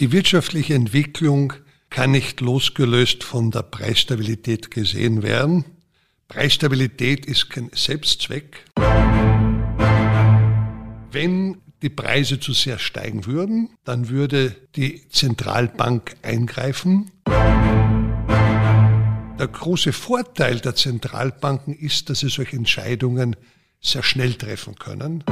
Die wirtschaftliche Entwicklung kann nicht losgelöst von der Preisstabilität gesehen werden. Preisstabilität ist kein Selbstzweck. Wenn die Preise zu sehr steigen würden, dann würde die Zentralbank eingreifen. Der große Vorteil der Zentralbanken ist, dass sie solche Entscheidungen sehr schnell treffen können.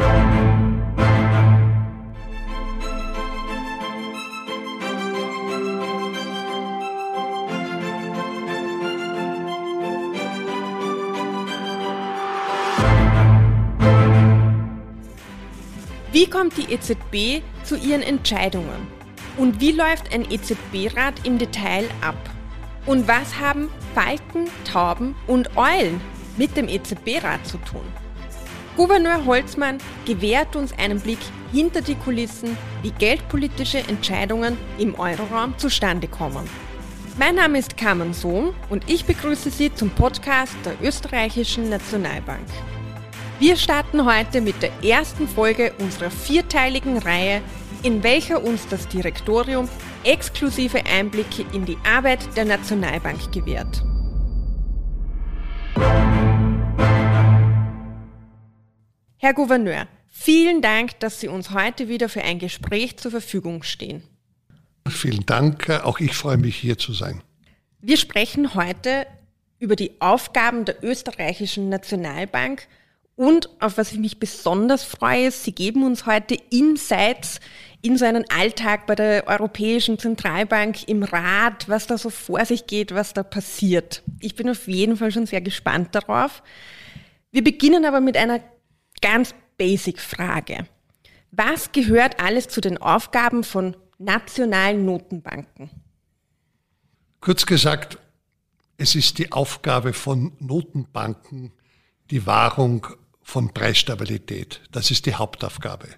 Wie kommt die EZB zu ihren Entscheidungen? Und wie läuft ein EZB-Rat im Detail ab? Und was haben Falken, Tauben und Eulen mit dem EZB-Rat zu tun? Gouverneur Holzmann gewährt uns einen Blick hinter die Kulissen, wie geldpolitische Entscheidungen im Euroraum zustande kommen. Mein Name ist Carmen Sohn und ich begrüße Sie zum Podcast der Österreichischen Nationalbank. Wir starten heute mit der ersten Folge unserer vierteiligen Reihe, in welcher uns das Direktorium exklusive Einblicke in die Arbeit der Nationalbank gewährt. Herr Gouverneur, vielen Dank, dass Sie uns heute wieder für ein Gespräch zur Verfügung stehen. Vielen Dank, auch ich freue mich hier zu sein. Wir sprechen heute über die Aufgaben der österreichischen Nationalbank und auf was ich mich besonders freue, Sie geben uns heute Insights in so einen Alltag bei der Europäischen Zentralbank im Rat, was da so vor sich geht, was da passiert. Ich bin auf jeden Fall schon sehr gespannt darauf. Wir beginnen aber mit einer ganz basic Frage. Was gehört alles zu den Aufgaben von nationalen Notenbanken? Kurz gesagt, es ist die Aufgabe von Notenbanken, die Wahrung von Preisstabilität. Das ist die Hauptaufgabe.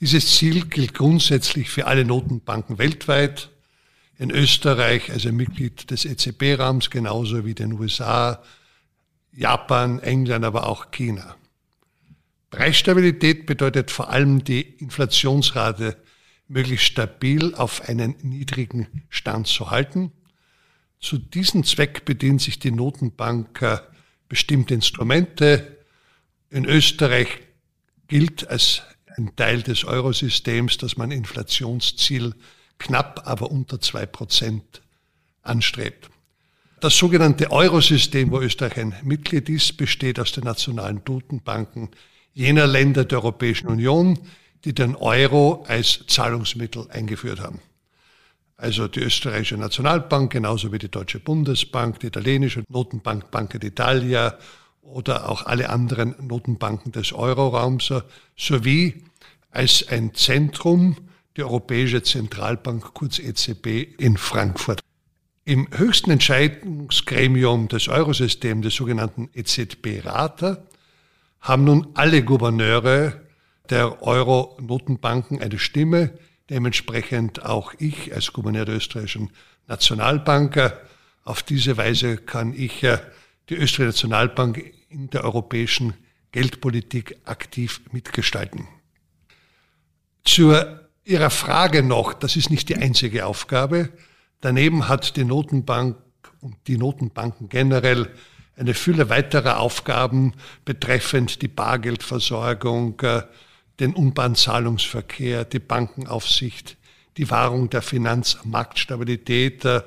Dieses Ziel gilt grundsätzlich für alle Notenbanken weltweit. In Österreich als Mitglied des EZB-Rahmens genauso wie den USA, Japan, England, aber auch China. Preisstabilität bedeutet vor allem die Inflationsrate möglichst stabil auf einen niedrigen Stand zu halten. Zu diesem Zweck bedient sich die Notenbank bestimmte Instrumente, in Österreich gilt als ein Teil des Eurosystems, dass man Inflationsziel knapp, aber unter zwei Prozent anstrebt. Das sogenannte Eurosystem, wo Österreich ein Mitglied ist, besteht aus den nationalen Notenbanken jener Länder der Europäischen Union, die den Euro als Zahlungsmittel eingeführt haben. Also die österreichische Nationalbank, genauso wie die Deutsche Bundesbank, die italienische Notenbank Banca d'Italia oder auch alle anderen Notenbanken des Euroraums sowie als ein Zentrum die Europäische Zentralbank, kurz EZB, in Frankfurt. Im höchsten Entscheidungsgremium des Eurosystems, des sogenannten EZB-Rater, haben nun alle Gouverneure der Euro-Notenbanken eine Stimme, dementsprechend auch ich als Gouverneur der österreichischen Nationalbank. Auf diese Weise kann ich die österreichische Nationalbank in der europäischen Geldpolitik aktiv mitgestalten. Zu Ihrer Frage noch, das ist nicht die einzige Aufgabe. Daneben hat die Notenbank und die Notenbanken generell eine Fülle weiterer Aufgaben betreffend die Bargeldversorgung, äh, den Unbahnzahlungsverkehr, die Bankenaufsicht, die Wahrung der Finanzmarktstabilität, äh,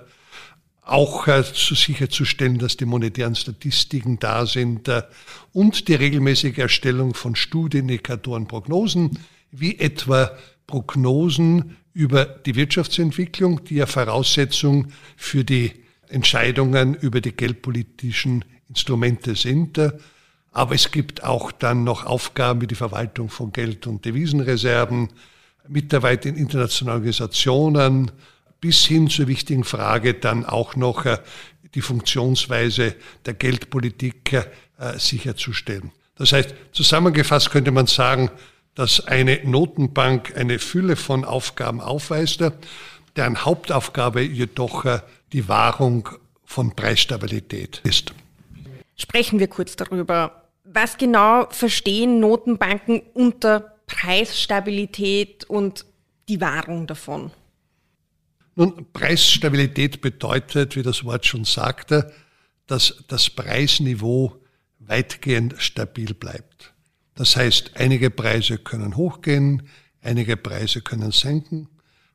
auch äh, zu sicherzustellen, dass die monetären Statistiken da sind äh, und die regelmäßige Erstellung von Studienindikatoren, Prognosen, wie etwa Prognosen über die Wirtschaftsentwicklung, die ja Voraussetzung für die Entscheidungen über die geldpolitischen Instrumente sind. Aber es gibt auch dann noch Aufgaben wie die Verwaltung von Geld- und Devisenreserven, Mitarbeit in internationalen Organisationen, bis hin zur wichtigen Frage dann auch noch äh, die Funktionsweise der Geldpolitik äh, sicherzustellen. Das heißt, zusammengefasst könnte man sagen, dass eine Notenbank eine Fülle von Aufgaben aufweist, deren Hauptaufgabe jedoch äh, die Wahrung von Preisstabilität ist. Sprechen wir kurz darüber. Was genau verstehen Notenbanken unter Preisstabilität und die Wahrung davon? Nun, Preisstabilität bedeutet, wie das Wort schon sagte, dass das Preisniveau weitgehend stabil bleibt. Das heißt, einige Preise können hochgehen, einige Preise können senken,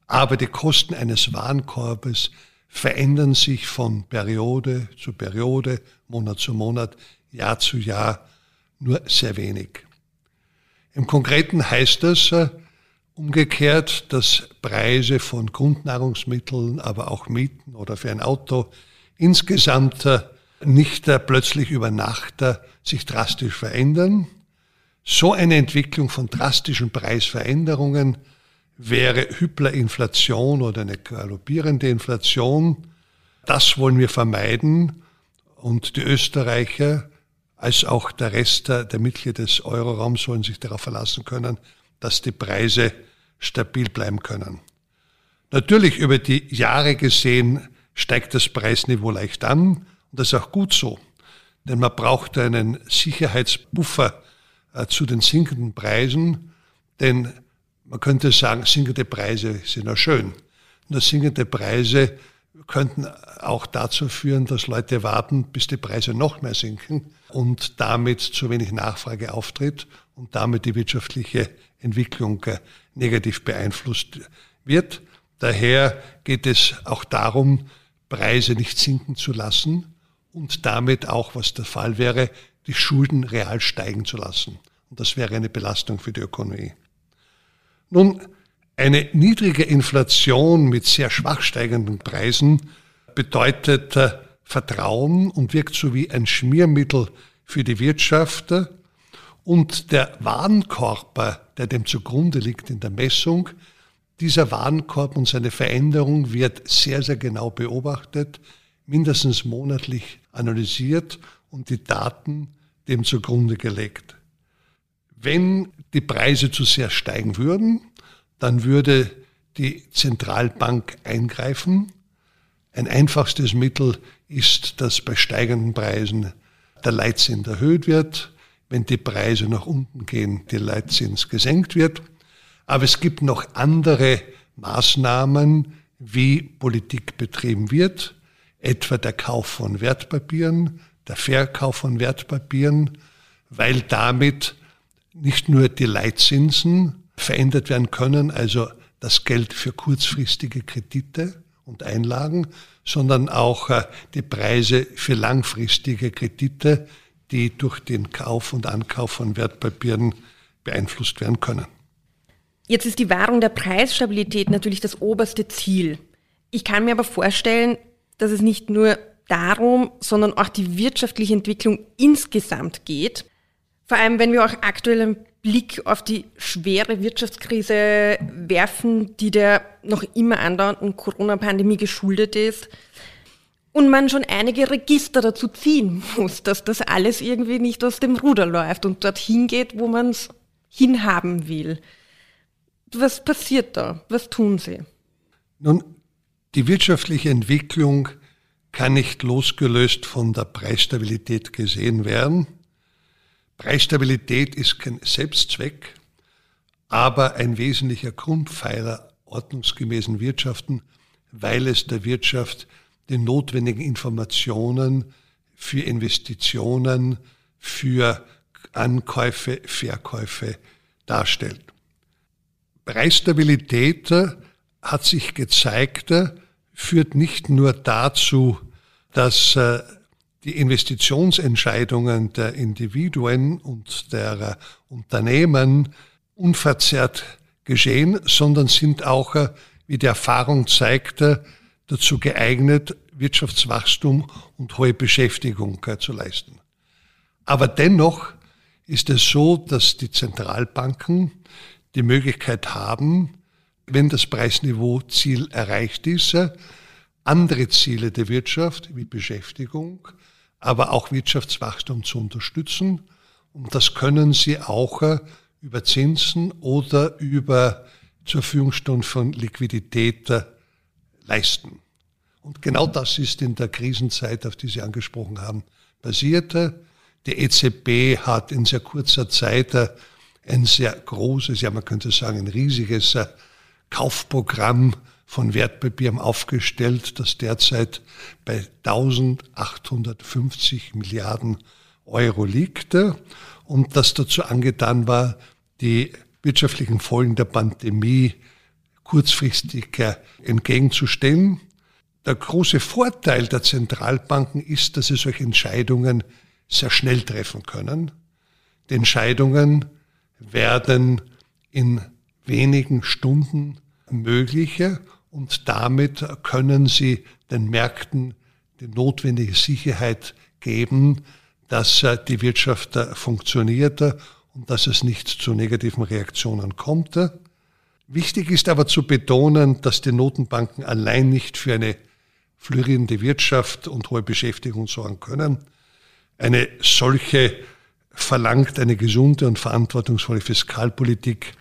aber die Kosten eines Warenkorbes verändern sich von Periode zu Periode, Monat zu Monat, Jahr zu Jahr nur sehr wenig. Im Konkreten heißt äh, umgekehrt, dass Preise von Grundnahrungsmitteln, aber auch Mieten oder für ein Auto insgesamt äh, nicht äh, plötzlich über Nacht sich drastisch verändern. So eine Entwicklung von drastischen Preisveränderungen wäre Hyperinflation oder eine galoppierende Inflation. Das wollen wir vermeiden. Und die Österreicher als auch der Rest der Mitglieder des Euroraums sollen sich darauf verlassen können, dass die Preise stabil bleiben können. Natürlich über die Jahre gesehen steigt das Preisniveau leicht an und das ist auch gut so, denn man braucht einen Sicherheitsbuffer äh, zu den sinkenden Preisen, denn man könnte sagen, sinkende Preise sind ja schön. Nur sinkende Preise könnten auch dazu führen, dass Leute warten, bis die Preise noch mehr sinken und damit zu wenig Nachfrage auftritt und damit die wirtschaftliche Entwicklung äh, negativ beeinflusst wird. Daher geht es auch darum, Preise nicht sinken zu lassen und damit auch, was der Fall wäre, die Schulden real steigen zu lassen. Und das wäre eine Belastung für die Ökonomie. Nun, eine niedrige Inflation mit sehr schwach steigenden Preisen bedeutet äh, Vertrauen und wirkt so wie ein Schmiermittel für die Wirtschaft. Und der Warenkorb, der dem zugrunde liegt in der Messung, dieser Warenkorb und seine Veränderung wird sehr, sehr genau beobachtet, mindestens monatlich analysiert und die Daten dem zugrunde gelegt. Wenn die Preise zu sehr steigen würden, dann würde die Zentralbank eingreifen. Ein einfachstes Mittel ist, dass bei steigenden Preisen der Leitzins erhöht wird. Wenn die Preise nach unten gehen, der Leitzins gesenkt wird. Aber es gibt noch andere Maßnahmen, wie Politik betrieben wird, etwa der Kauf von Wertpapieren, der Verkauf von Wertpapieren, weil damit nicht nur die Leitzinsen verändert werden können, also das Geld für kurzfristige Kredite und Einlagen, sondern auch äh, die Preise für langfristige Kredite, die durch den Kauf und Ankauf von Wertpapieren beeinflusst werden können. Jetzt ist die Wahrung der Preisstabilität natürlich das oberste Ziel. Ich kann mir aber vorstellen, dass es nicht nur darum, sondern auch die wirtschaftliche Entwicklung insgesamt geht. Vor allem, wenn wir auch aktuell einen Blick auf die schwere Wirtschaftskrise werfen, die der noch immer andauernden Corona-Pandemie geschuldet ist. Und man schon einige Register dazu ziehen muss, dass das alles irgendwie nicht aus dem Ruder läuft und dorthin geht, wo man es hinhaben will. Was passiert da? Was tun Sie? Nun, die wirtschaftliche Entwicklung kann nicht losgelöst von der Preisstabilität gesehen werden. Preisstabilität ist kein Selbstzweck, aber ein wesentlicher Grundpfeiler ordnungsgemäßen Wirtschaften, weil es der Wirtschaft die notwendigen Informationen für Investitionen, für Ankäufe, Verkäufe darstellt. Preisstabilität hat sich gezeigt, führt nicht nur dazu, dass äh, die Investitionsentscheidungen der Individuen und der Unternehmen unverzerrt geschehen, sondern sind auch, äh, wie die Erfahrung zeigte, dazu geeignet, Wirtschaftswachstum und hohe Beschäftigung äh, zu leisten. Aber dennoch ist es so, dass die Zentralbanken die Möglichkeit haben, wenn das Preisniveau-Ziel erreicht ist, äh, andere Ziele der Wirtschaft wie Beschäftigung, aber auch Wirtschaftswachstum zu unterstützen. Und das können sie auch äh, über Zinsen oder über zur Verfügung von Liquidität leisten. Und genau das ist in der Krisenzeit, auf die Sie angesprochen haben, passiert. Die EZB hat in sehr kurzer Zeit ein sehr großes, ja man könnte sagen ein riesiges Kaufprogramm von Wertpapieren aufgestellt, das derzeit bei 1850 Milliarden Euro liegt und das dazu angetan war, die wirtschaftlichen Folgen der Pandemie kurzfristig entgegenzustellen. Der große Vorteil der Zentralbanken ist, dass sie solche Entscheidungen sehr schnell treffen können. Die Entscheidungen werden in wenigen Stunden mögliche und damit können sie den Märkten die notwendige Sicherheit geben, dass äh, die Wirtschaft äh, funktioniert und dass es nicht zu negativen Reaktionen kommt. Wichtig ist aber zu betonen, dass die Notenbanken allein nicht für eine florierende Wirtschaft und hohe Beschäftigung sorgen können. Eine solche verlangt eine gesunde und verantwortungsvolle Fiskalpolitik,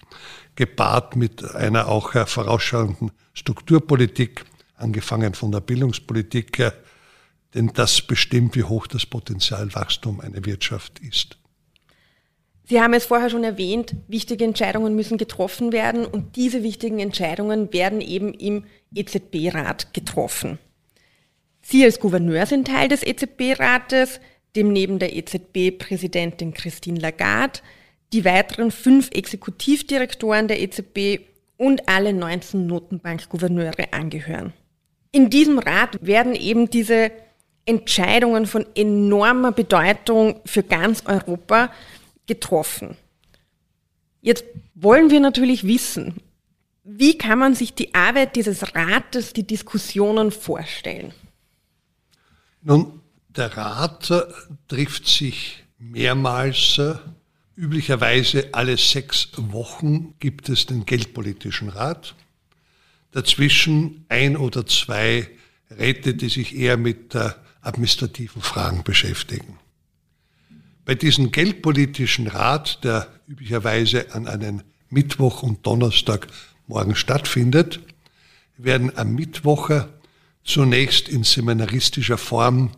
gepaart mit einer auch vorausschauenden Strukturpolitik, angefangen von der Bildungspolitik, denn das bestimmt, wie hoch das Potenzialwachstum einer Wirtschaft ist. Sie haben es vorher schon erwähnt, wichtige Entscheidungen müssen getroffen werden und diese wichtigen Entscheidungen werden eben im EZB-Rat getroffen. Sie als Gouverneur sind Teil des EZB-Rates, dem neben der EZB-Präsidentin Christine Lagarde die weiteren fünf Exekutivdirektoren der EZB und alle 19 Notenbankgouverneure angehören. In diesem Rat werden eben diese Entscheidungen von enormer Bedeutung für ganz Europa getroffen. Jetzt wollen wir natürlich wissen, wie kann man sich die Arbeit dieses Rates, die Diskussionen vorstellen? Nun, der Rat trifft sich mehrmals. Üblicherweise alle sechs Wochen gibt es den Geldpolitischen Rat. Dazwischen ein oder zwei Räte, die sich eher mit administrativen Fragen beschäftigen. Bei diesem Geldpolitischen Rat, der üblicherweise an einem Mittwoch und Donnerstag morgen stattfindet, werden am Mittwoch zunächst in seminaristischer Form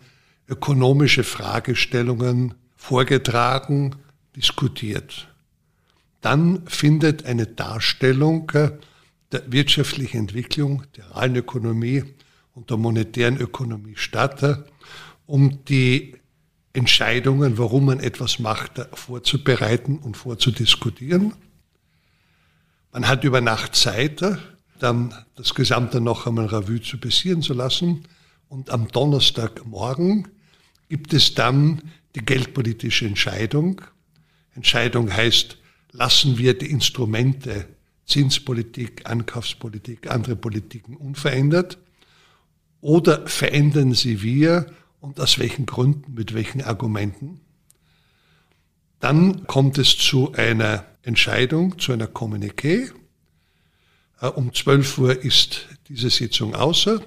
ökonomische Fragestellungen vorgetragen, diskutiert. Dann findet eine Darstellung der wirtschaftlichen Entwicklung, der realen Ökonomie und der monetären Ökonomie statt, um die Entscheidungen, warum man etwas macht, vorzubereiten und vorzudiskutieren. Man hat über Nacht Zeit, dann das Gesamte noch einmal Revue zu passieren zu lassen. Und am Donnerstagmorgen gibt es dann die geldpolitische Entscheidung. Entscheidung heißt, lassen wir die Instrumente Zinspolitik, Ankaufspolitik, andere Politiken unverändert oder verändern sie wir und aus welchen Gründen, mit welchen Argumenten? Dann kommt es zu einer Entscheidung, zu einer Kommuniqué. Äh, um 12 Uhr ist diese Sitzung außer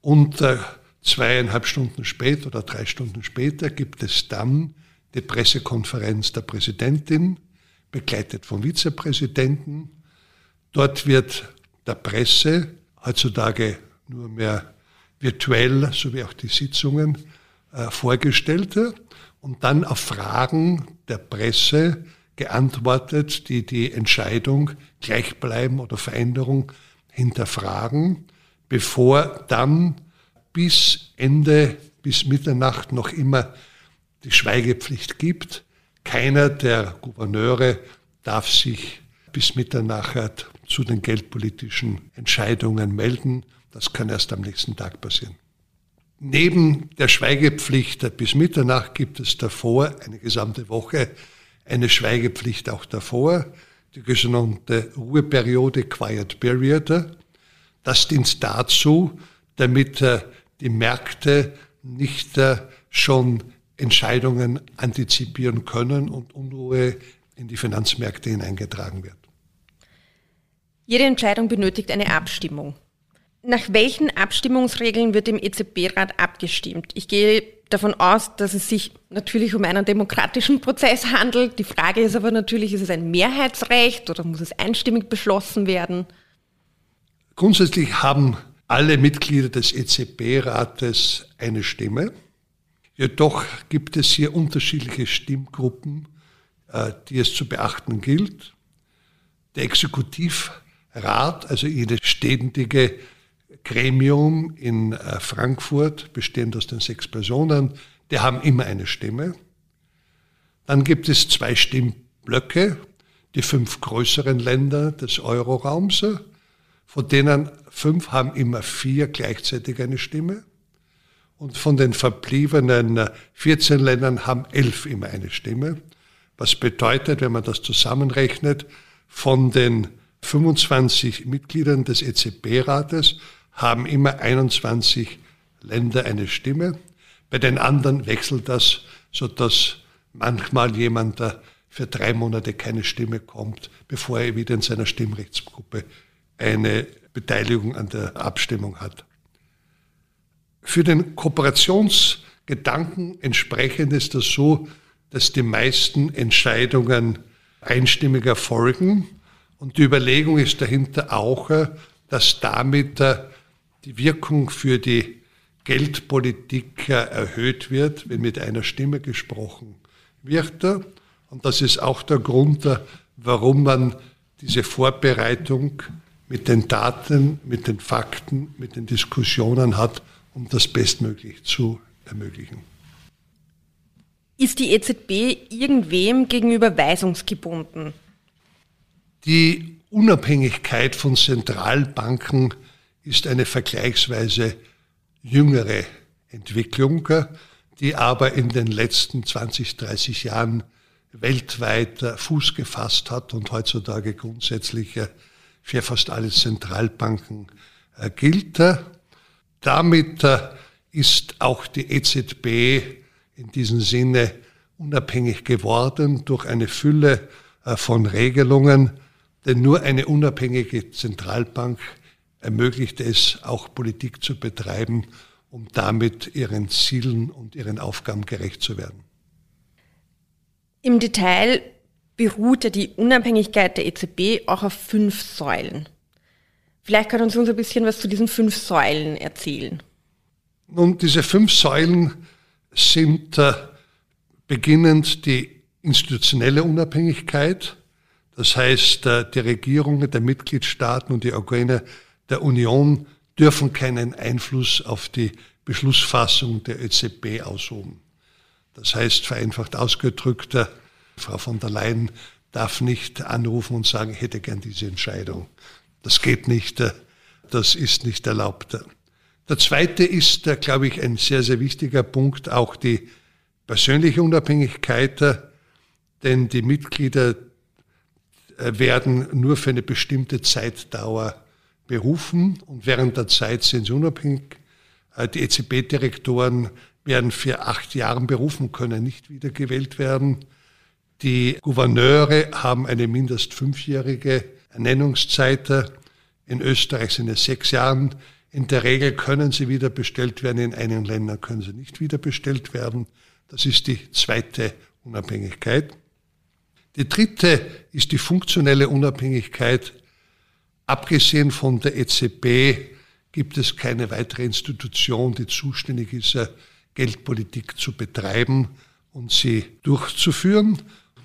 und äh, zweieinhalb Stunden später oder drei Stunden später gibt es dann die Pressekonferenz der Präsidentin, begleitet vom Vizepräsidenten. Dort wird der Presse, heutzutage nur mehr virtuell, sowie auch die Sitzungen, äh, vorgestellt und dann auf Fragen der Presse geantwortet, die die Entscheidung gleichbleiben oder Veränderung hinterfragen, bevor dann bis Ende, bis Mitternacht noch immer die Schweigepflicht gibt. Keiner der Gouverneure darf sich bis Mitternacht zu den geldpolitischen Entscheidungen melden. Das kann erst am nächsten Tag passieren. Neben der Schweigepflicht bis Mitternacht gibt es davor eine gesamte Woche eine Schweigepflicht auch davor, die sogenannte Ruheperiode, Quiet Period. Das dient dazu, damit äh, die Märkte nicht äh, schon Entscheidungen antizipieren können und Unruhe in die Finanzmärkte hineingetragen wird. Jede Entscheidung benötigt eine Abstimmung. Nach welchen Abstimmungsregeln wird im EZB-Rat abgestimmt? Ich gehe davon aus, dass es sich natürlich um einen demokratischen Prozess handelt. Die Frage ist aber natürlich, ist es ein Mehrheitsrecht oder muss es einstimmig beschlossen werden? Grundsätzlich haben alle Mitglieder des EZB-Rates eine Stimme. Jedoch gibt es hier unterschiedliche Stimmgruppen, äh, die es zu beachten gilt. Der Exekutiv Rat, also jedes ständige Gremium in äh, Frankfurt, bestehend aus den sechs Personen, die haben immer eine Stimme. Dann gibt es zwei Stimmblöcke, die fünf größeren Länder des Euroraums, von denen fünf haben immer vier gleichzeitig eine Stimme. Und von den verbliebenen 14 Ländern haben elf immer eine Stimme. Was bedeutet, wenn man das zusammenrechnet, von den 25 Mitgliedern des EZB-Rates haben immer 21 Länder eine Stimme. Bei den anderen wechselt das, sodass manchmal jemand für drei Monate keine Stimme kommt, bevor er wieder in seiner Stimmrechtsgruppe eine Beteiligung an der Abstimmung hat. Für den Kooperationsgedanken entsprechend ist das so, dass die meisten Entscheidungen einstimmig erfolgen. Und die Überlegung ist dahinter auch, dass damit die Wirkung für die Geldpolitik erhöht wird, wenn mit einer Stimme gesprochen wird. Und das ist auch der Grund, warum man diese Vorbereitung mit den Daten, mit den Fakten, mit den Diskussionen hat, um das bestmöglich zu ermöglichen. Ist die EZB irgendwem gegenüber weisungsgebunden? Die Unabhängigkeit von Zentralbanken ist eine vergleichsweise jüngere Entwicklung, die aber in den letzten 20, 30 Jahren weltweit Fuß gefasst hat und heutzutage grundsätzlich für fast alle Zentralbanken äh, gilt. Damit äh, ist auch die EZB in diesem Sinne unabhängig geworden durch eine Fülle äh, von Regelungen, denn nur eine unabhängige Zentralbank ermöglicht es, auch Politik zu betreiben, um damit ihren Zielen und ihren Aufgaben gerecht zu werden. Im Detail beruht ja die Unabhängigkeit der EZB auch auf fünf Säulen. Vielleicht kann uns ein bisschen was zu diesen fünf Säulen erzählen. Nun, diese fünf Säulen sind äh, beginnend die institutionelle Unabhängigkeit, das heißt, äh, die Regierungen der Mitgliedstaaten und die Organe der Union dürfen keinen Einfluss auf die Beschlussfassung der EZB ausüben. Das heißt, vereinfacht ausgedrückt, äh, Frau von der Leyen darf nicht anrufen und sagen, ich hätte gern diese Entscheidung. Das geht nicht, äh, das ist nicht erlaubt. Der zweite ist, äh, glaube ich, ein sehr, sehr wichtiger Punkt, auch die persönliche Unabhängigkeit, denn die Mitglieder werden nur für eine bestimmte Zeitdauer berufen und während der Zeit sind sie unabhängig. Die EZB-Direktoren werden für acht Jahre berufen, können nicht wiedergewählt werden. Die Gouverneure haben eine mindest fünfjährige Ernennungszeit. In Österreich sind es sechs Jahre. In der Regel können sie wieder bestellt werden, in einigen Ländern können sie nicht wieder bestellt werden. Das ist die zweite Unabhängigkeit. Die dritte ist die funktionelle Unabhängigkeit. Abgesehen von der EZB gibt es keine weitere Institution, die zuständig ist, Geldpolitik zu betreiben und sie durchzuführen.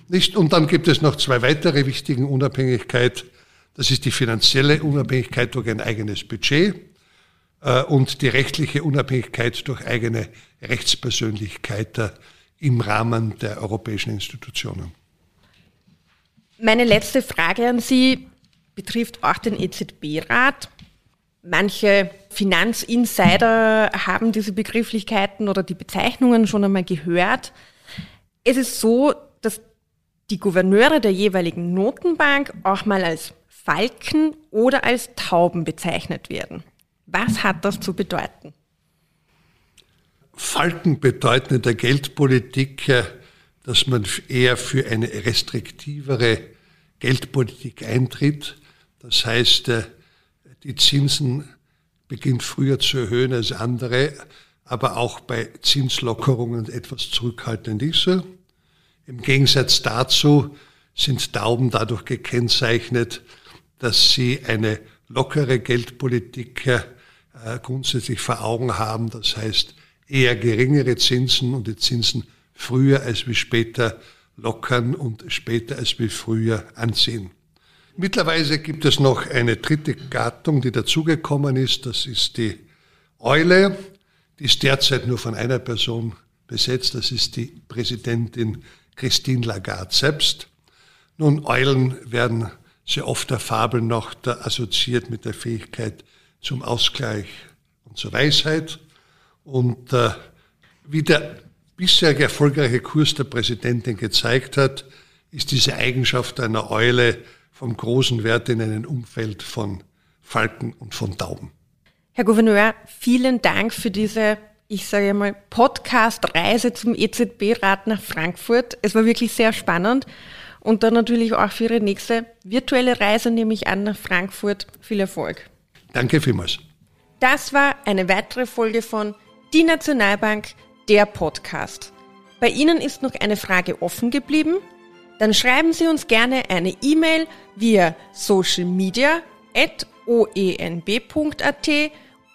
Nicht? Und dann gibt es noch zwei weitere wichtige Unabhängigkeit. Das ist die finanzielle Unabhängigkeit durch ein eigenes Budget äh, und die rechtliche Unabhängigkeit durch eigene Rechtspersönlichkeit äh, im Rahmen der europäischen Institutionen. Meine letzte Frage an Sie betrifft auch den EZB-Rat. Manche Finanzinsider haben diese Begrifflichkeiten oder die Bezeichnungen schon einmal gehört. Es ist so, dass die Gouverneure der jeweiligen Notenbank auch mal als Falken oder als Tauben bezeichnet werden. Was hat das zu bedeuten? Falken bedeuten in der Geldpolitik, äh, dass man eher für eine restriktivere Geldpolitik eintritt. Das heißt, äh, die Zinsen beginnt früher zu erhöhen als andere, aber auch bei Zinslockerungen etwas zurückhaltend ist. Im Gegensatz dazu sind Tauben dadurch gekennzeichnet, dass sie eine lockere Geldpolitik äh, grundsätzlich vor Augen haben. Das heißt, eher geringere Zinsen und die Zinsen früher als wie später lockern und später als wie früher anziehen. Mittlerweile gibt es noch eine dritte Gattung, die dazugekommen ist. Das ist die Eule. Die ist derzeit nur von einer Person besetzt. Das ist die Präsidentin Christine Lagarde selbst. Nun, Eulen werden sehr oft der Fabel noch da assoziiert mit der Fähigkeit zum Ausgleich und zur Weisheit. Und äh, wie der bisherige erfolgreiche Kurs der Präsidentin gezeigt hat, ist diese Eigenschaft einer Eule vom großen Wert in einem Umfeld von Falken und von Tauben. Herr Gouverneur, vielen Dank für diese, ich sage mal, Podcast-Reise zum EZB-Rat nach Frankfurt. Es war wirklich sehr spannend. Und dann natürlich auch für Ihre nächste virtuelle Reise, nehme ich an, nach Frankfurt. Viel Erfolg. Danke vielmals. Das war eine weitere Folge von Die Nationalbank, der Podcast. Bei Ihnen ist noch eine Frage offen geblieben? Dann schreiben Sie uns gerne eine E-Mail via socialmedia.oenb.at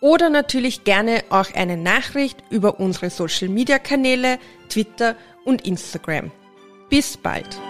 oder natürlich gerne auch eine Nachricht über unsere Social Media Kanäle, Twitter und Instagram. Bis bald!